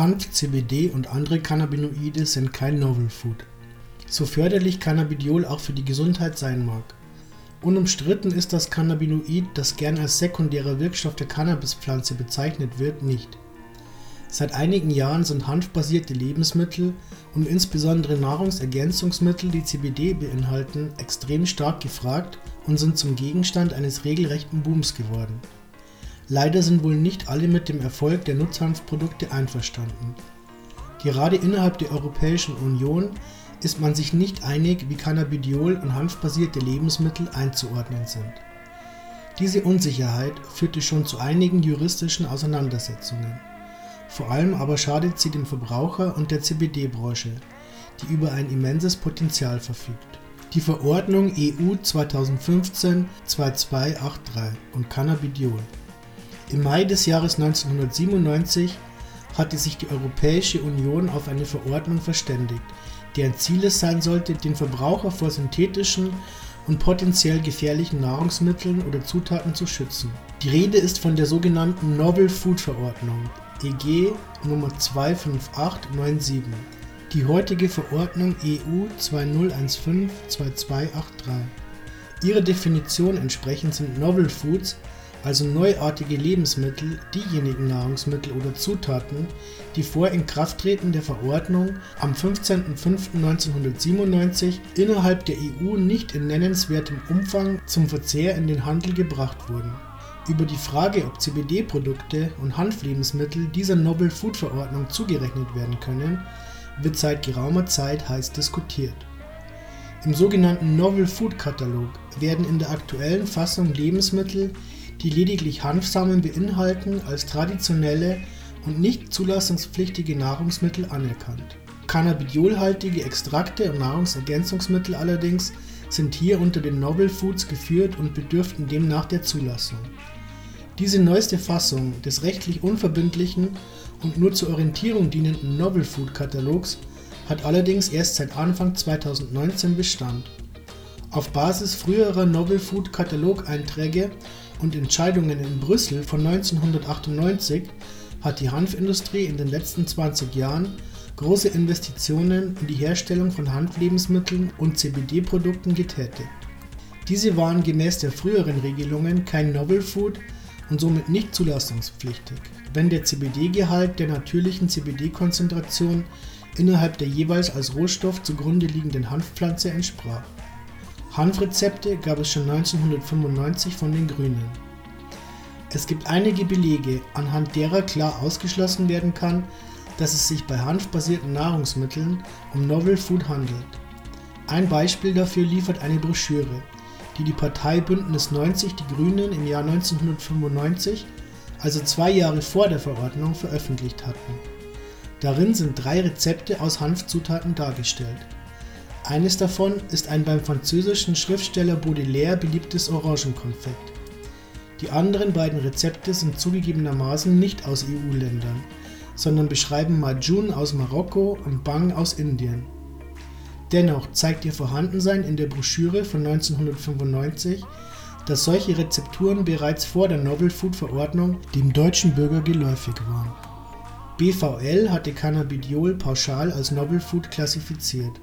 Hanf, CBD und andere Cannabinoide sind kein Novel Food. So förderlich Cannabidiol auch für die Gesundheit sein mag. Unumstritten ist das Cannabinoid, das gern als sekundärer Wirkstoff der Cannabispflanze bezeichnet wird, nicht. Seit einigen Jahren sind hanfbasierte Lebensmittel und insbesondere Nahrungsergänzungsmittel, die CBD beinhalten, extrem stark gefragt und sind zum Gegenstand eines regelrechten Booms geworden. Leider sind wohl nicht alle mit dem Erfolg der Nutzhanfprodukte einverstanden. Gerade innerhalb der Europäischen Union ist man sich nicht einig, wie Cannabidiol und hanfbasierte Lebensmittel einzuordnen sind. Diese Unsicherheit führte schon zu einigen juristischen Auseinandersetzungen. Vor allem aber schadet sie dem Verbraucher und der CBD-Branche, die über ein immenses Potenzial verfügt. Die Verordnung EU 2015-2283 und Cannabidiol im Mai des Jahres 1997 hatte sich die Europäische Union auf eine Verordnung verständigt, deren Ziel es sein sollte, den Verbraucher vor synthetischen und potenziell gefährlichen Nahrungsmitteln oder Zutaten zu schützen. Die Rede ist von der sogenannten Novel Food Verordnung EG Nummer 25897. Die heutige Verordnung EU 2015-2283. Ihrer Definition entsprechend sind Novel Foods also neuartige Lebensmittel, diejenigen Nahrungsmittel oder Zutaten, die vor Inkrafttreten der Verordnung am 15.05.1997 innerhalb der EU nicht in nennenswertem Umfang zum Verzehr in den Handel gebracht wurden. Über die Frage, ob CBD-Produkte und Hanflebensmittel dieser Novel Food Verordnung zugerechnet werden können, wird seit geraumer Zeit heiß diskutiert. Im sogenannten Novel Food Katalog werden in der aktuellen Fassung Lebensmittel die lediglich Hanfsamen beinhalten, als traditionelle und nicht zulassungspflichtige Nahrungsmittel anerkannt. Cannabidiolhaltige Extrakte und Nahrungsergänzungsmittel allerdings sind hier unter den Novel Foods geführt und bedürften demnach der Zulassung. Diese neueste Fassung des rechtlich unverbindlichen und nur zur Orientierung dienenden Novel Food Katalogs hat allerdings erst seit Anfang 2019 Bestand. Auf Basis früherer Novel Food Katalogeinträge und Entscheidungen in Brüssel von 1998 hat die Hanfindustrie in den letzten 20 Jahren große Investitionen in die Herstellung von Hanflebensmitteln und CBD-Produkten getätigt. Diese waren gemäß der früheren Regelungen kein Novel Food und somit nicht zulassungspflichtig, wenn der CBD-Gehalt der natürlichen CBD-Konzentration innerhalb der jeweils als Rohstoff zugrunde liegenden Hanfpflanze entsprach. Hanfrezepte gab es schon 1995 von den Grünen. Es gibt einige Belege, anhand derer klar ausgeschlossen werden kann, dass es sich bei hanfbasierten Nahrungsmitteln um Novel Food handelt. Ein Beispiel dafür liefert eine Broschüre, die die Partei Bündnis 90 Die Grünen im Jahr 1995, also zwei Jahre vor der Verordnung, veröffentlicht hatten. Darin sind drei Rezepte aus Hanfzutaten dargestellt eines davon ist ein beim französischen Schriftsteller Baudelaire beliebtes Orangenkonfekt. Die anderen beiden Rezepte sind zugegebenermaßen nicht aus EU-Ländern, sondern beschreiben Majun aus Marokko und Bang aus Indien. Dennoch zeigt ihr Vorhandensein in der Broschüre von 1995, dass solche Rezepturen bereits vor der Novel Food Verordnung dem deutschen Bürger geläufig waren. BVL hatte Cannabidiol pauschal als Novel Food klassifiziert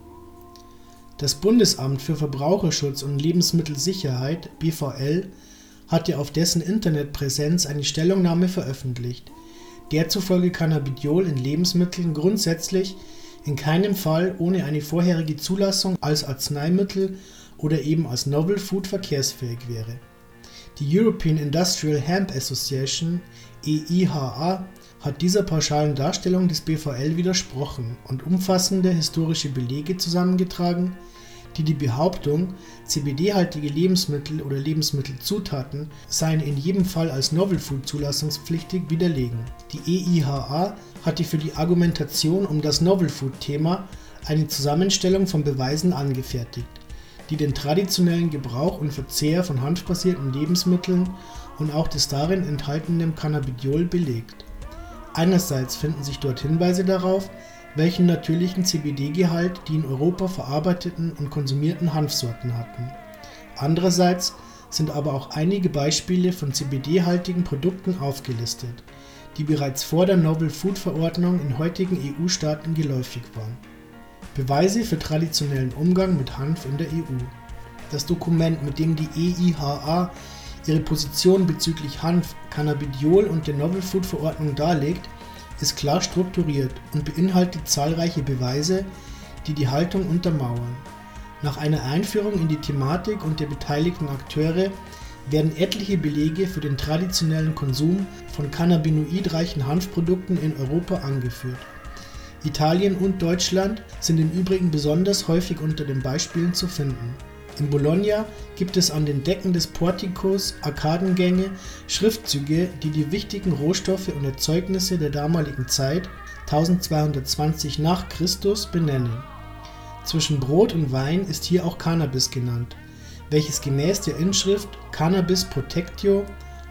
das Bundesamt für Verbraucherschutz und Lebensmittelsicherheit (BVL) hatte auf dessen Internetpräsenz eine Stellungnahme veröffentlicht, der zufolge Cannabidiol in Lebensmitteln grundsätzlich in keinem Fall ohne eine vorherige Zulassung als Arzneimittel oder eben als Novel Food verkehrsfähig wäre. Die European Industrial Hemp Association (EIHA) hat dieser pauschalen Darstellung des BVL widersprochen und umfassende historische Belege zusammengetragen die die Behauptung, CBD-haltige Lebensmittel oder Lebensmittelzutaten seien in jedem Fall als Novel Food zulassungspflichtig, widerlegen. Die EIHA hatte für die Argumentation um das Novel Food-Thema eine Zusammenstellung von Beweisen angefertigt, die den traditionellen Gebrauch und Verzehr von hanfbasierten Lebensmitteln und auch des darin enthaltenen Cannabidiol belegt. Einerseits finden sich dort Hinweise darauf, welchen natürlichen CBD-Gehalt die in Europa verarbeiteten und konsumierten Hanfsorten hatten. Andererseits sind aber auch einige Beispiele von CBD-haltigen Produkten aufgelistet, die bereits vor der Novel Food Verordnung in heutigen EU-Staaten geläufig waren. Beweise für traditionellen Umgang mit Hanf in der EU. Das Dokument, mit dem die EIHA ihre Position bezüglich Hanf, Cannabidiol und der Novel Food Verordnung darlegt, ist klar strukturiert und beinhaltet zahlreiche Beweise, die die Haltung untermauern. Nach einer Einführung in die Thematik und der beteiligten Akteure werden etliche Belege für den traditionellen Konsum von cannabinoidreichen Hanfprodukten in Europa angeführt. Italien und Deutschland sind im Übrigen besonders häufig unter den Beispielen zu finden. In Bologna gibt es an den Decken des Portikos Arkadengänge Schriftzüge, die die wichtigen Rohstoffe und Erzeugnisse der damaligen Zeit 1220 nach Christus benennen. Zwischen Brot und Wein ist hier auch Cannabis genannt, welches gemäß der Inschrift Cannabis protectio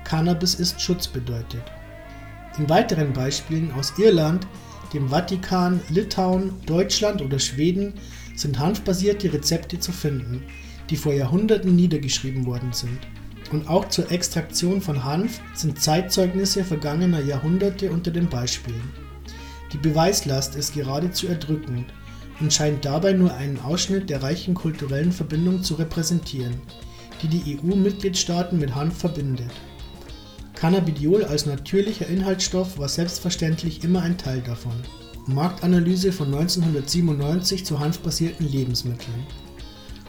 Cannabis ist Schutz bedeutet. In weiteren Beispielen aus Irland, dem Vatikan, Litauen, Deutschland oder Schweden sind hanfbasierte Rezepte zu finden, die vor Jahrhunderten niedergeschrieben worden sind. Und auch zur Extraktion von Hanf sind Zeitzeugnisse vergangener Jahrhunderte unter den Beispielen. Die Beweislast ist geradezu erdrückend und scheint dabei nur einen Ausschnitt der reichen kulturellen Verbindung zu repräsentieren, die die EU-Mitgliedstaaten mit Hanf verbindet. Cannabidiol als natürlicher Inhaltsstoff war selbstverständlich immer ein Teil davon. Marktanalyse von 1997 zu hanfbasierten Lebensmitteln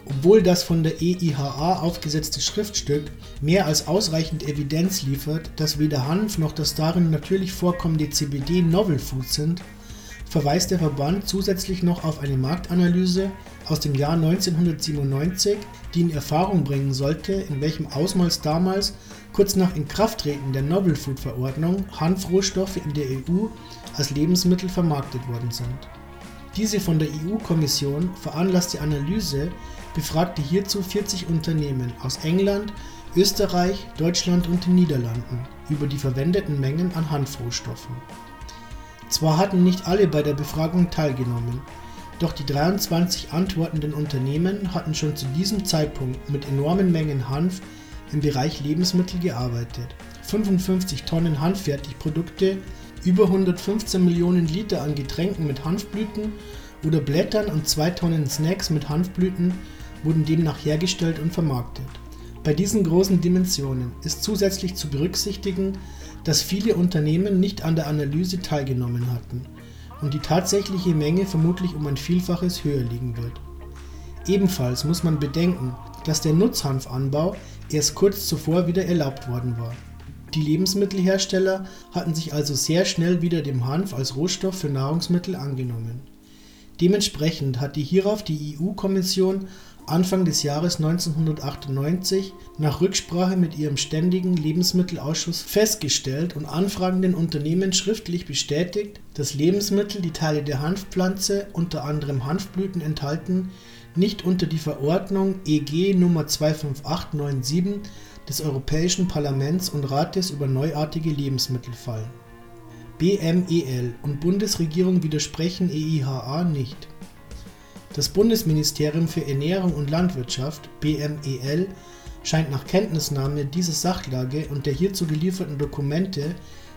obwohl das von der EIHA aufgesetzte Schriftstück mehr als ausreichend Evidenz liefert, dass weder Hanf noch das darin natürlich vorkommende CBD Novel Food sind, verweist der Verband zusätzlich noch auf eine Marktanalyse aus dem Jahr 1997, die in Erfahrung bringen sollte, in welchem Ausmaß damals, kurz nach Inkrafttreten der Novel Food Verordnung, Hanfrohstoffe in der EU als Lebensmittel vermarktet worden sind. Diese von der EU-Kommission veranlasste Analyse befragte hierzu 40 Unternehmen aus England, Österreich, Deutschland und den Niederlanden über die verwendeten Mengen an Hanfrohstoffen. Zwar hatten nicht alle bei der Befragung teilgenommen, doch die 23 antwortenden Unternehmen hatten schon zu diesem Zeitpunkt mit enormen Mengen Hanf im Bereich Lebensmittel gearbeitet. 55 Tonnen Hanffertigprodukte, über 115 Millionen Liter an Getränken mit Hanfblüten oder Blättern und 2 Tonnen Snacks mit Hanfblüten wurden demnach hergestellt und vermarktet. Bei diesen großen Dimensionen ist zusätzlich zu berücksichtigen, dass viele Unternehmen nicht an der Analyse teilgenommen hatten und die tatsächliche Menge vermutlich um ein Vielfaches höher liegen wird. Ebenfalls muss man bedenken, dass der Nutzhanfanbau erst kurz zuvor wieder erlaubt worden war. Die Lebensmittelhersteller hatten sich also sehr schnell wieder dem Hanf als Rohstoff für Nahrungsmittel angenommen. Dementsprechend hat die hierauf die EU-Kommission Anfang des Jahres 1998 nach Rücksprache mit ihrem Ständigen Lebensmittelausschuss festgestellt und anfragenden Unternehmen schriftlich bestätigt, dass Lebensmittel, die Teile der Hanfpflanze (unter anderem Hanfblüten) enthalten, nicht unter die Verordnung (EG) Nr. 25897 des Europäischen Parlaments und Rates über neuartige Lebensmittel fallen. BMEL und Bundesregierung widersprechen EIHA nicht das Bundesministerium für Ernährung und Landwirtschaft (BMEL) scheint nach Kenntnisnahme dieser Sachlage und der hierzu gelieferten Dokumente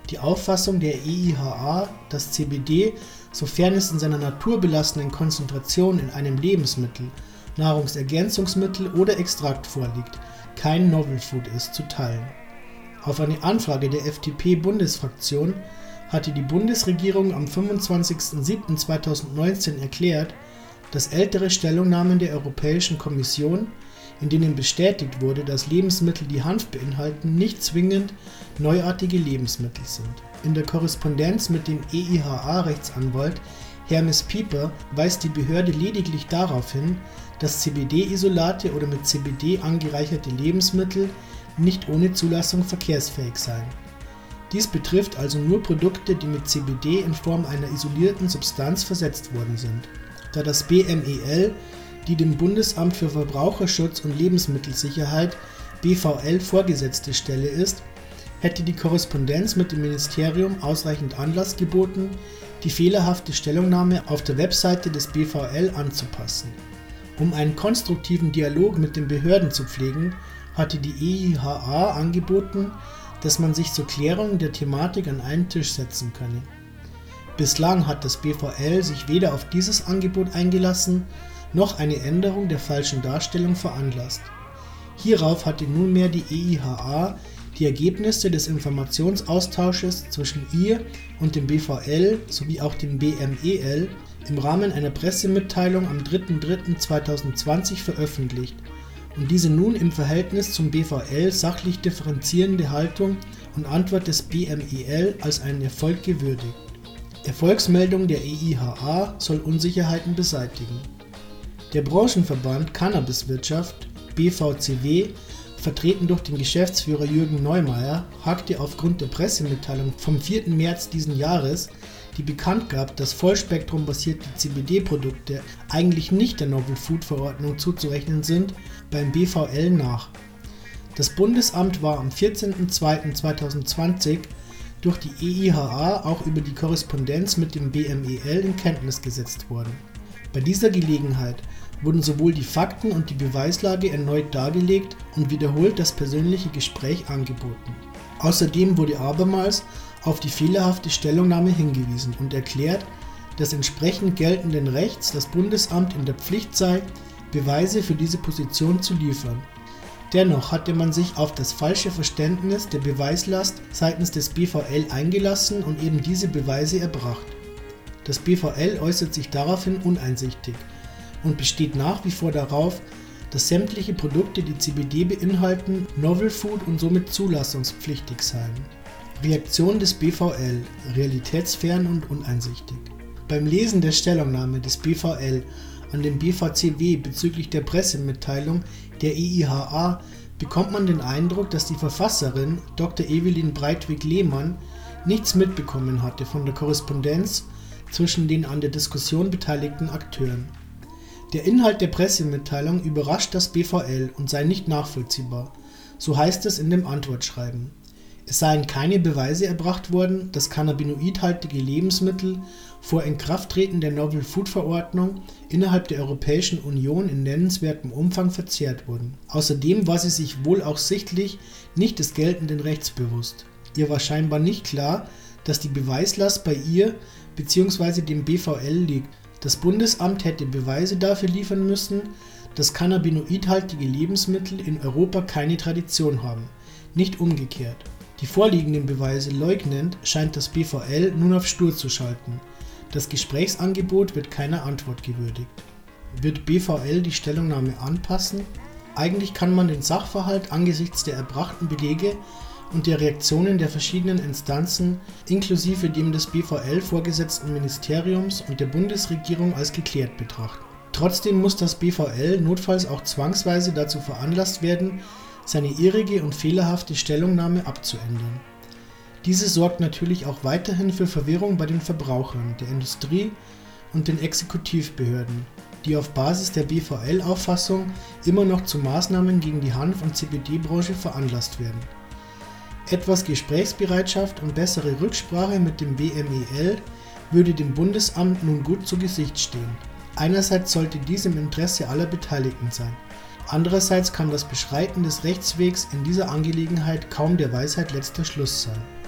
die Auffassung der EIHA, dass CBD, sofern es in seiner naturbelassenen Konzentration in einem Lebensmittel, Nahrungsergänzungsmittel oder Extrakt vorliegt, kein Novel Food ist, zu teilen. Auf eine Anfrage der FDP-Bundesfraktion hatte die Bundesregierung am 25.07.2019 erklärt dass ältere Stellungnahmen der Europäischen Kommission, in denen bestätigt wurde, dass Lebensmittel, die Hanf beinhalten, nicht zwingend neuartige Lebensmittel sind. In der Korrespondenz mit dem EIHA-Rechtsanwalt Hermes Pieper weist die Behörde lediglich darauf hin, dass CBD-Isolate oder mit CBD angereicherte Lebensmittel nicht ohne Zulassung verkehrsfähig seien. Dies betrifft also nur Produkte, die mit CBD in Form einer isolierten Substanz versetzt worden sind da das BMEL die dem Bundesamt für Verbraucherschutz und Lebensmittelsicherheit BVL vorgesetzte Stelle ist, hätte die Korrespondenz mit dem Ministerium ausreichend Anlass geboten, die fehlerhafte Stellungnahme auf der Webseite des BVL anzupassen. Um einen konstruktiven Dialog mit den Behörden zu pflegen, hatte die EIHA angeboten, dass man sich zur Klärung der Thematik an einen Tisch setzen könne. Bislang hat das BVL sich weder auf dieses Angebot eingelassen, noch eine Änderung der falschen Darstellung veranlasst. Hierauf hatte nunmehr die EIHA die Ergebnisse des Informationsaustausches zwischen ihr und dem BVL sowie auch dem BMEL im Rahmen einer Pressemitteilung am 3.3.2020 veröffentlicht und diese nun im Verhältnis zum BVL sachlich differenzierende Haltung und Antwort des BMEL als einen Erfolg gewürdigt. Erfolgsmeldung der EIHA soll Unsicherheiten beseitigen. Der Branchenverband Cannabiswirtschaft BVCW, vertreten durch den Geschäftsführer Jürgen Neumeier, hakte aufgrund der Pressemitteilung vom 4. März diesen Jahres, die bekannt gab, dass vollspektrumbasierte CBD-Produkte eigentlich nicht der Novel Food Verordnung zuzurechnen sind, beim BVL nach. Das Bundesamt war am 14.02.2020 durch die EIHA auch über die Korrespondenz mit dem BMEL in Kenntnis gesetzt worden. Bei dieser Gelegenheit wurden sowohl die Fakten und die Beweislage erneut dargelegt und wiederholt das persönliche Gespräch angeboten. Außerdem wurde abermals auf die fehlerhafte Stellungnahme hingewiesen und erklärt, dass entsprechend geltenden Rechts das Bundesamt in der Pflicht sei, Beweise für diese Position zu liefern. Dennoch hatte man sich auf das falsche Verständnis der Beweislast seitens des BVL eingelassen und eben diese Beweise erbracht. Das BVL äußert sich daraufhin uneinsichtig und besteht nach wie vor darauf, dass sämtliche Produkte, die CBD beinhalten, Novel Food und somit zulassungspflichtig seien. Reaktion des BVL realitätsfern und uneinsichtig. Beim Lesen der Stellungnahme des BVL an den BVCW bezüglich der Pressemitteilung der EIHA bekommt man den Eindruck, dass die Verfasserin Dr. Evelyn Breitweg-Lehmann nichts mitbekommen hatte von der Korrespondenz zwischen den an der Diskussion beteiligten Akteuren. Der Inhalt der Pressemitteilung überrascht das BVL und sei nicht nachvollziehbar, so heißt es in dem Antwortschreiben. Es seien keine Beweise erbracht worden, dass cannabinoidhaltige Lebensmittel vor Inkrafttreten der Novel Food Verordnung innerhalb der Europäischen Union in nennenswertem Umfang verzehrt wurden. Außerdem war sie sich wohl auch sichtlich nicht des geltenden Rechts bewusst. Ihr war scheinbar nicht klar, dass die Beweislast bei ihr bzw. dem BVL liegt. Das Bundesamt hätte Beweise dafür liefern müssen, dass cannabinoidhaltige Lebensmittel in Europa keine Tradition haben, nicht umgekehrt. Die vorliegenden Beweise leugnend, scheint das BVL nun auf Stur zu schalten. Das Gesprächsangebot wird keiner Antwort gewürdigt. Wird BVL die Stellungnahme anpassen? Eigentlich kann man den Sachverhalt angesichts der erbrachten Belege und der Reaktionen der verschiedenen Instanzen inklusive dem des BVL vorgesetzten Ministeriums und der Bundesregierung als geklärt betrachten. Trotzdem muss das BVL notfalls auch zwangsweise dazu veranlasst werden, seine irrige und fehlerhafte Stellungnahme abzuändern. Diese sorgt natürlich auch weiterhin für Verwirrung bei den Verbrauchern, der Industrie und den Exekutivbehörden, die auf Basis der BVL-Auffassung immer noch zu Maßnahmen gegen die Hanf- und CBD-Branche veranlasst werden. Etwas Gesprächsbereitschaft und bessere Rücksprache mit dem BMEL würde dem Bundesamt nun gut zu Gesicht stehen. Einerseits sollte dies im Interesse aller Beteiligten sein. Andererseits kann das Beschreiten des Rechtswegs in dieser Angelegenheit kaum der Weisheit letzter Schluss sein